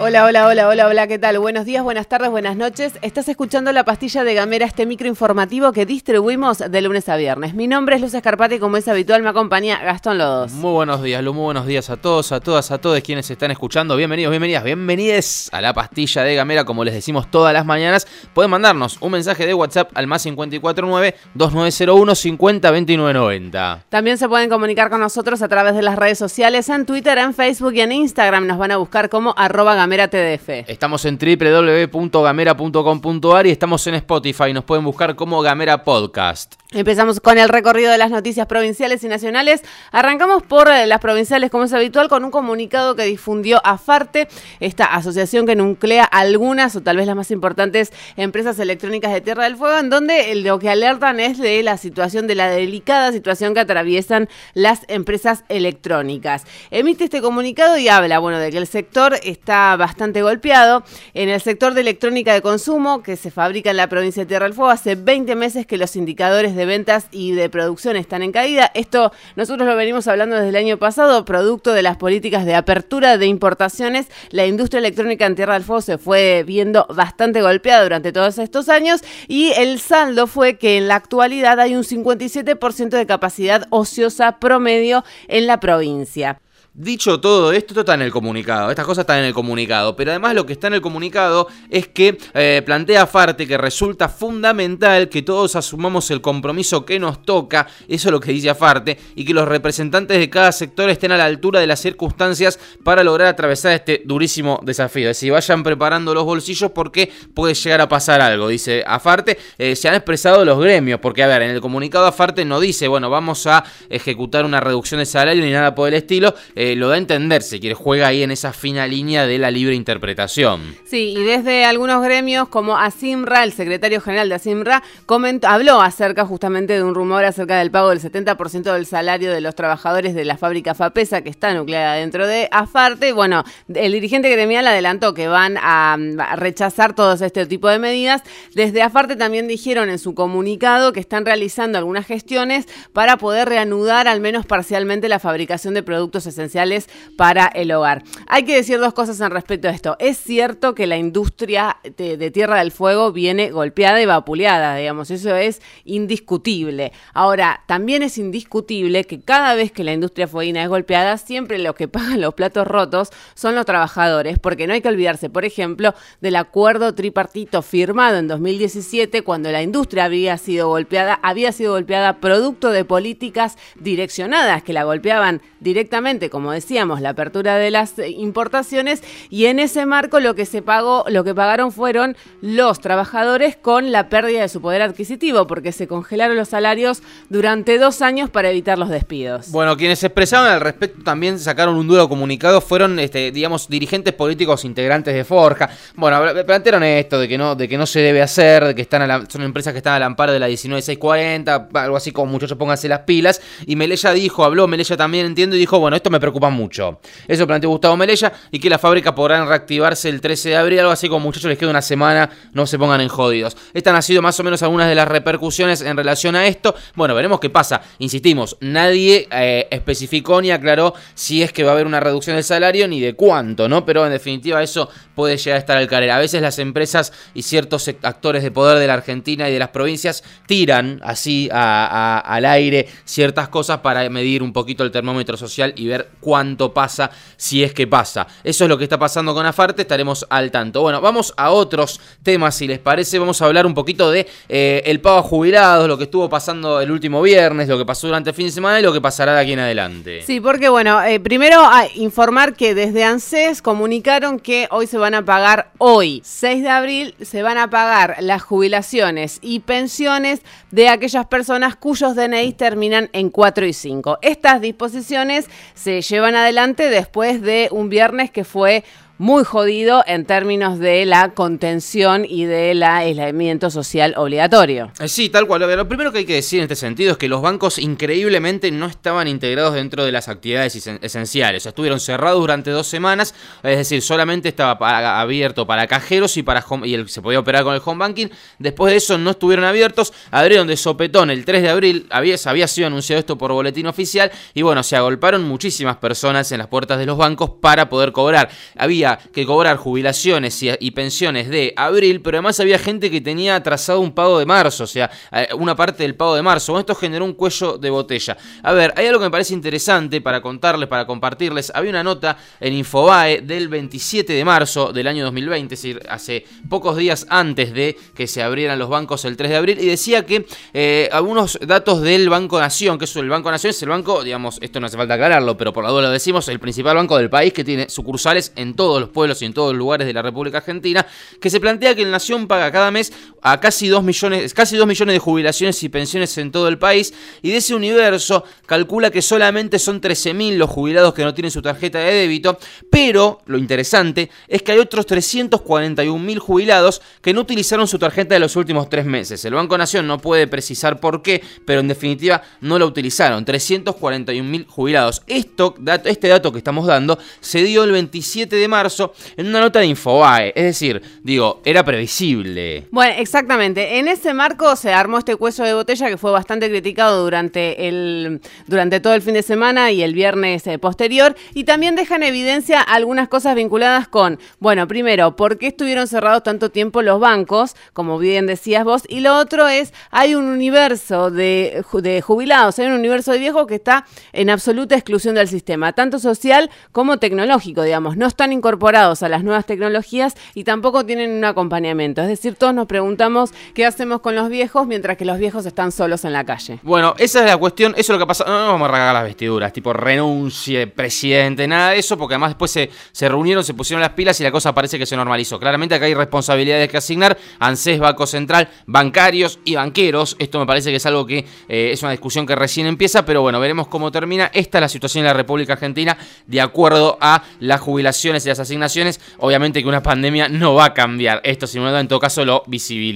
Hola, hola, hola, hola, hola, ¿qué tal? Buenos días, buenas tardes, buenas noches. Estás escuchando la pastilla de Gamera, este micro informativo que distribuimos de lunes a viernes. Mi nombre es Luz Escarpati y como es habitual me acompaña Gastón Lodos. Muy buenos días, Lu, muy buenos días a todos, a todas, a todos quienes están escuchando. Bienvenidos, bienvenidas, bienvenides a la pastilla de Gamera, como les decimos todas las mañanas. Pueden mandarnos un mensaje de WhatsApp al más 549-2901-502990. También se pueden comunicar con nosotros a través de las redes sociales, en Twitter, en Facebook y en Instagram. Nos van a buscar como arroba Gamera Estamos en www.gamera.com.ar y estamos en Spotify. Nos pueden buscar como Gamera Podcast. Empezamos con el recorrido de las noticias provinciales y nacionales. Arrancamos por eh, las provinciales, como es habitual, con un comunicado que difundió AFARTE, esta asociación que nuclea algunas o tal vez las más importantes empresas electrónicas de Tierra del Fuego, en donde lo que alertan es de la situación, de la delicada situación que atraviesan las empresas electrónicas. Emite este comunicado y habla, bueno, de que el sector está bastante golpeado. En el sector de electrónica de consumo, que se fabrica en la provincia de Tierra del Fuego, hace 20 meses que los indicadores de ventas y de producción están en caída. Esto nosotros lo venimos hablando desde el año pasado, producto de las políticas de apertura de importaciones. La industria electrónica en Tierra del Fuego se fue viendo bastante golpeada durante todos estos años y el saldo fue que en la actualidad hay un 57% de capacidad ociosa promedio en la provincia. Dicho todo esto, esto está en el comunicado, estas cosas están en el comunicado, pero además lo que está en el comunicado es que eh, plantea Farte que resulta fundamental que todos asumamos el compromiso que nos toca, eso es lo que dice Afarte, y que los representantes de cada sector estén a la altura de las circunstancias para lograr atravesar este durísimo desafío. Es decir, vayan preparando los bolsillos porque puede llegar a pasar algo, dice Afarte. Eh, se han expresado los gremios, porque a ver, en el comunicado Afarte no dice, bueno, vamos a ejecutar una reducción de salario ni nada por el estilo. Eh, lo da a entender, si quiere, juega ahí en esa fina línea de la libre interpretación. Sí, y desde algunos gremios como Asimra, el secretario general de Asimra, comentó, habló acerca justamente de un rumor acerca del pago del 70% del salario de los trabajadores de la fábrica FAPESA que está nucleada dentro de AFARTE. Bueno, el dirigente gremial adelantó que van a, a rechazar todos este tipo de medidas. Desde AFARTE también dijeron en su comunicado que están realizando algunas gestiones para poder reanudar al menos parcialmente la fabricación de productos esenciales para el hogar. Hay que decir dos cosas en respecto a esto. Es cierto que la industria de, Tierra del Fuego viene golpeada y vapuleada, digamos, eso es indiscutible. Ahora, también es indiscutible que cada vez que la industria fueguina es golpeada, siempre los que pagan los platos rotos son los trabajadores, porque no hay que olvidarse, por ejemplo, del acuerdo tripartito firmado en 2017 cuando la industria había sido golpeada, había sido golpeada producto de políticas direccionadas que la golpeaban directamente como decíamos, la apertura de las eh, importaciones y en ese marco lo que se pagó, lo que pagaron fueron los trabajadores con la pérdida de su poder adquisitivo, porque se congelaron los salarios durante dos años para evitar los despidos. Bueno, quienes expresaron al respecto también sacaron un duro comunicado, fueron, este, digamos, dirigentes políticos integrantes de Forja. Bueno, plantearon esto de que no, de que no se debe hacer, de que están son empresas que están al amparo de la 19640, algo así como muchachos pónganse las pilas. Y Melella dijo, habló, Melella también entiendo, y dijo, bueno, esto me preocupa mucho. Eso planteó Gustavo Melella y que la fábrica podrán reactivarse el 13 de abril, algo así como muchachos les queda una semana, no se pongan en jodidos. Estas han sido más o menos algunas de las repercusiones en relación a esto. Bueno, veremos qué pasa. Insistimos, nadie eh, especificó ni aclaró si es que va a haber una reducción del salario ni de cuánto, ¿no? Pero en definitiva eso puede llegar a estar al caer. A veces las empresas y ciertos actores de poder de la Argentina y de las provincias tiran así al aire ciertas cosas para medir un poquito el termómetro social y ver cuánto pasa si es que pasa. Eso es lo que está pasando con Afarte, estaremos al tanto. Bueno, vamos a otros temas, si les parece. Vamos a hablar un poquito de eh, el pago a jubilados, lo que estuvo pasando el último viernes, lo que pasó durante el fin de semana y lo que pasará de aquí en adelante. Sí, porque bueno, eh, primero a informar que desde ANSES comunicaron que hoy se van a pagar, hoy, 6 de abril, se van a pagar las jubilaciones y pensiones de aquellas personas cuyos DNI terminan en 4 y 5. Estas disposiciones se llevan adelante después de un viernes que fue muy jodido en términos de la contención y del aislamiento social obligatorio. Eh, sí, tal cual. Lo primero que hay que decir en este sentido es que los bancos increíblemente no estaban integrados dentro de las actividades esenciales. Estuvieron cerrados durante dos semanas, es decir, solamente estaba abierto para cajeros y para y se podía operar con el home banking. Después de eso no estuvieron abiertos, abrieron de sopetón el 3 de abril, había, había sido anunciado esto por boletín oficial y bueno, se agolparon muchísimas personas en las puertas de los bancos para poder cobrar. Había que cobrar jubilaciones y, pensiones de abril, pero además había gente que tenía atrasado un pago de marzo, o sea, eh, una parte del pago de marzo. esto generó un cuello de botella. A ver, hay algo que me parece interesante para contarles, para compartirles. Había una nota en Infobae del 27 de marzo del año 2020, es decir, hace pocos días antes de que se abrieran los bancos el 3 de abril, y decía que eh, algunos datos del Banco Nación, que es el Banco Nación, es el banco, digamos, esto no hace falta aclararlo, pero por la duda lo decimos, el principal banco del país que tiene sucursales en los pueblos y en todos los lugares de la República Argentina, que se plantea que el Nación paga cada mes a casi 2 millones, casi 2 millones de jubilaciones y pensiones en todo el país, y de ese universo calcula que solamente son 13.000 los jubilados que no tienen su tarjeta de débito, pero lo interesante es que hay otros 341.000 jubilados que no utilizaron su tarjeta de los últimos tres meses. El Banco Nación no puede precisar por qué, pero en definitiva no la utilizaron. 341.000 jubilados. Esto, este dato que estamos dando se dio el 27 de marzo en una nota de Infobae. Es decir, digo, era previsible. Bueno, exactamente. En ese marco se armó este cuello de botella que fue bastante criticado durante, el, durante todo el fin de semana y el viernes eh, posterior. Y también deja en evidencia algunas cosas vinculadas con, bueno, primero, ¿por qué estuvieron cerrados tanto tiempo los bancos? Como bien decías vos. Y lo otro es, hay un universo de, de jubilados, hay un universo de viejos que está en absoluta exclusión del sistema, tanto social como tecnológico, digamos. No están incorporados a las nuevas tecnologías y tampoco tienen un acompañamiento. Es decir, todos nos preguntamos qué hacemos con los viejos mientras que los viejos están solos en la calle. Bueno, esa es la cuestión, eso es lo que pasa. No, no vamos a regalar las vestiduras, tipo renuncie, presidente, nada de eso, porque además después se, se reunieron, se pusieron las pilas y la cosa parece que se normalizó. Claramente acá hay responsabilidades que asignar, ANSES, Banco Central, bancarios y banqueros. Esto me parece que es algo que eh, es una discusión que recién empieza, pero bueno, veremos cómo termina. Esta es la situación en la República Argentina de acuerdo a las jubilaciones y las asignaciones. Obviamente que una pandemia no va a cambiar esto, sino en todo caso lo visibiliza.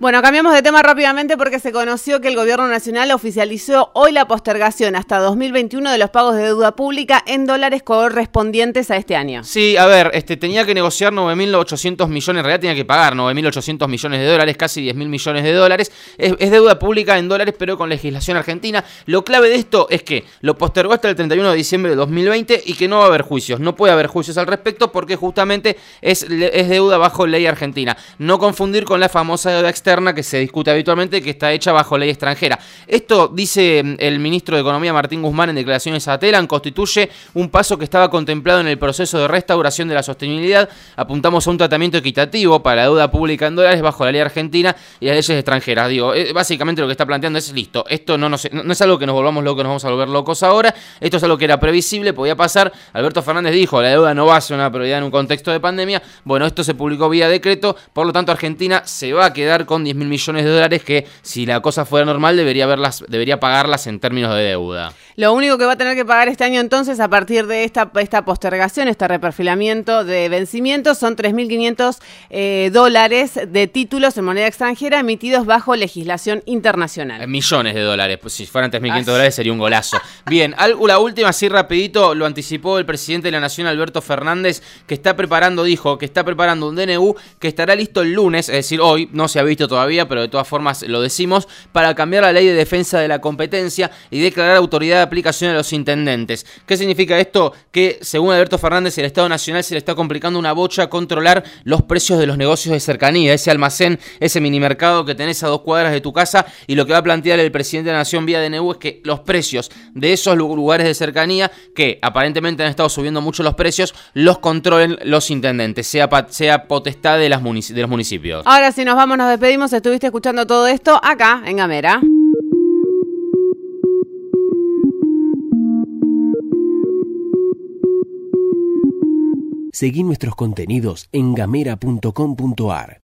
Bueno, cambiamos de tema rápidamente porque se conoció que el Gobierno Nacional oficializó hoy la postergación hasta 2021 de los pagos de deuda pública en dólares correspondientes a este año. Sí, a ver, este tenía que negociar 9.800 millones, en realidad tenía que pagar 9.800 millones de dólares, casi 10.000 millones de dólares. Es, deuda pública en dólares, pero con legislación argentina. Lo clave de esto es que lo postergó hasta el 31 de diciembre de 2020 y que no va a haber juicios. No puede haber juicios al respecto porque justamente es, es deuda bajo ley argentina. No confundir con la famosa deuda externa que se discute habitualmente, que está hecha bajo ley extranjera. Esto, dice mm, el ministro de Economía Martín Guzmán en declaraciones a Telan, constituye un paso que estaba contemplado en el proceso de restauración de la sostenibilidad. Apuntamos a un tratamiento equitativo para la deuda pública en dólares bajo la ley argentina y las leyes extranjeras. Digo, eh, básicamente lo que está planteando es listo. Esto no, no, no es algo que nos volvamos locos, nos vamos a volver locos ahora. Esto es algo que era previsible, podía pasar. Alberto Fernández dijo, la deuda no va a ser una prioridad en un contexto de pandemia. Bueno, esto se publicó vía decreto, por lo tanto Argentina se va a quedar con 10 mil millones de dólares que si la cosa fuera normal debería, verlas, debería pagarlas en términos de deuda. Lo único que va a tener que pagar este año entonces a partir de esta, esta postergación, este reperfilamiento de vencimientos son 3.500 eh, dólares de títulos en moneda extranjera emitidos bajo legislación internacional. Millones de dólares, pues si fueran 3.500 dólares sería un golazo. Bien, la última, así rapidito, lo anticipó el presidente de la Nación, Alberto Fernández, que está preparando, dijo, que está preparando un DNU que estará listo el lunes, es decir, hoy, no se ha visto todavía, pero de todas formas lo decimos, para cambiar la ley de defensa de la competencia y declarar autoridad de aplicación a los intendentes. ¿Qué significa esto? Que según Alberto Fernández, el Estado Nacional se le está complicando una bocha controlar los precios de los negocios de cercanía, ese almacén, ese mini mercado que tenés a dos cuadras de tu casa y lo que va a plantear el presidente de la Nación vía DNU es que los precios de esos lugares de cercanía, que aparentemente han estado subiendo mucho los precios, los controlen los intendentes, sea, sea potestad de, las de los municipios. Ahora si nos vamos, nos despedimos, estuviste escuchando todo esto acá en Gamera. Seguí nuestros contenidos en gamera.com.ar.